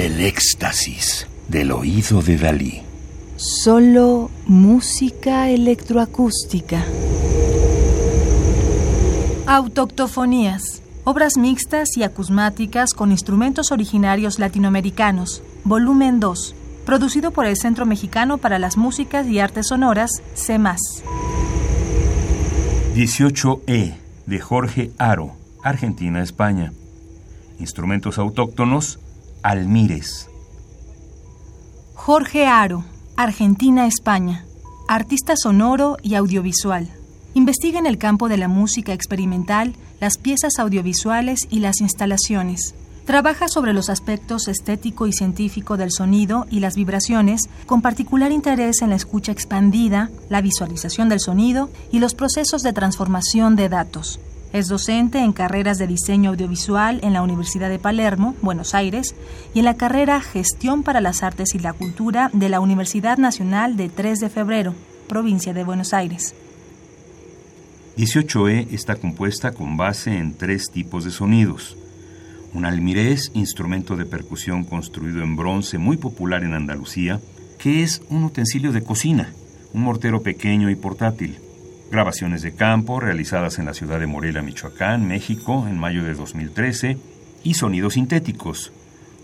El éxtasis del oído de Dalí. Solo música electroacústica. Autoctofonías. Obras mixtas y acusmáticas con instrumentos originarios latinoamericanos. Volumen 2. Producido por el Centro Mexicano para las Músicas y Artes Sonoras, CEMAS. 18E de Jorge Aro, Argentina, España. Instrumentos autóctonos, almires. Jorge Aro, Argentina, España. Artista sonoro y audiovisual. Investiga en el campo de la música experimental, las piezas audiovisuales y las instalaciones. Trabaja sobre los aspectos estético y científico del sonido y las vibraciones, con particular interés en la escucha expandida, la visualización del sonido y los procesos de transformación de datos. Es docente en carreras de diseño audiovisual en la Universidad de Palermo, Buenos Aires, y en la carrera Gestión para las Artes y la Cultura de la Universidad Nacional de 3 de Febrero, provincia de Buenos Aires. 18E está compuesta con base en tres tipos de sonidos un almirez, instrumento de percusión construido en bronce muy popular en Andalucía, que es un utensilio de cocina, un mortero pequeño y portátil. Grabaciones de campo realizadas en la ciudad de Morelia, Michoacán, México, en mayo de 2013, y sonidos sintéticos,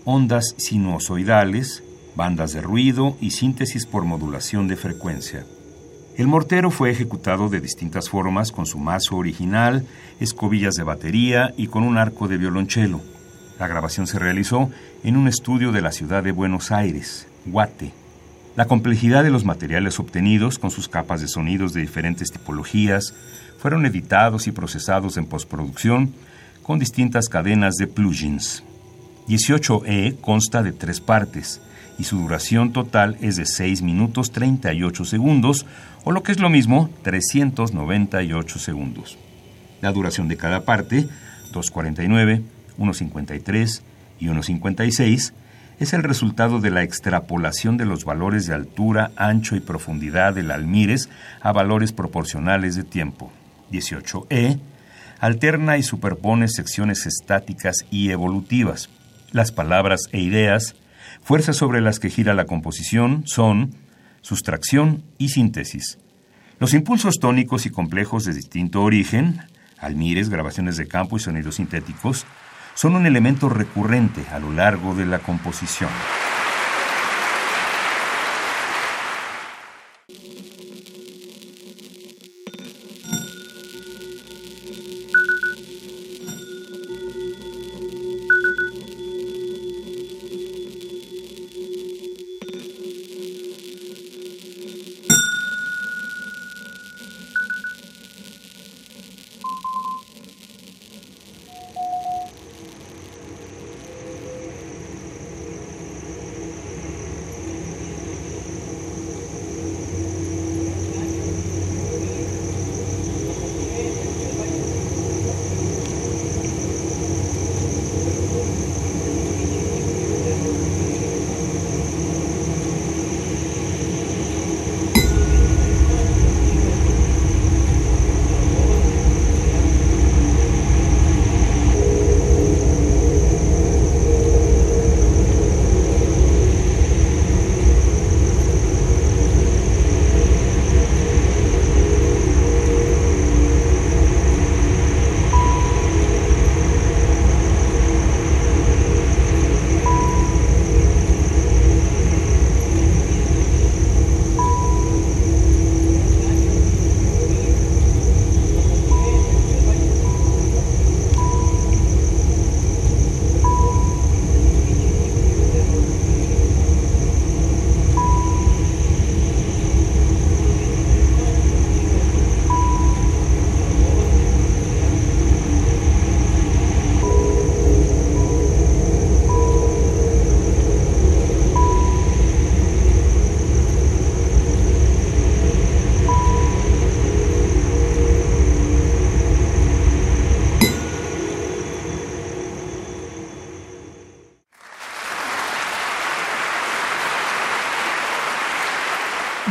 ondas sinusoidales, bandas de ruido y síntesis por modulación de frecuencia. El mortero fue ejecutado de distintas formas con su mazo original, escobillas de batería y con un arco de violonchelo. La grabación se realizó en un estudio de la ciudad de Buenos Aires, Guate. La complejidad de los materiales obtenidos, con sus capas de sonidos de diferentes tipologías, fueron editados y procesados en postproducción con distintas cadenas de plugins. 18E consta de tres partes y su duración total es de 6 minutos 38 segundos, o lo que es lo mismo, 398 segundos. La duración de cada parte, 249, 1.53 y 1.56, es el resultado de la extrapolación de los valores de altura, ancho y profundidad del almires a valores proporcionales de tiempo. 18e alterna y superpone secciones estáticas y evolutivas. Las palabras e ideas, fuerzas sobre las que gira la composición, son sustracción y síntesis. Los impulsos tónicos y complejos de distinto origen, almires, grabaciones de campo y sonidos sintéticos, son un elemento recurrente a lo largo de la composición.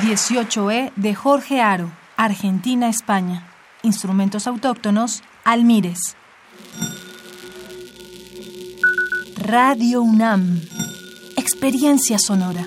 18E de Jorge Aro, Argentina, España. Instrumentos autóctonos, almires. Radio UNAM. experiencia sonora.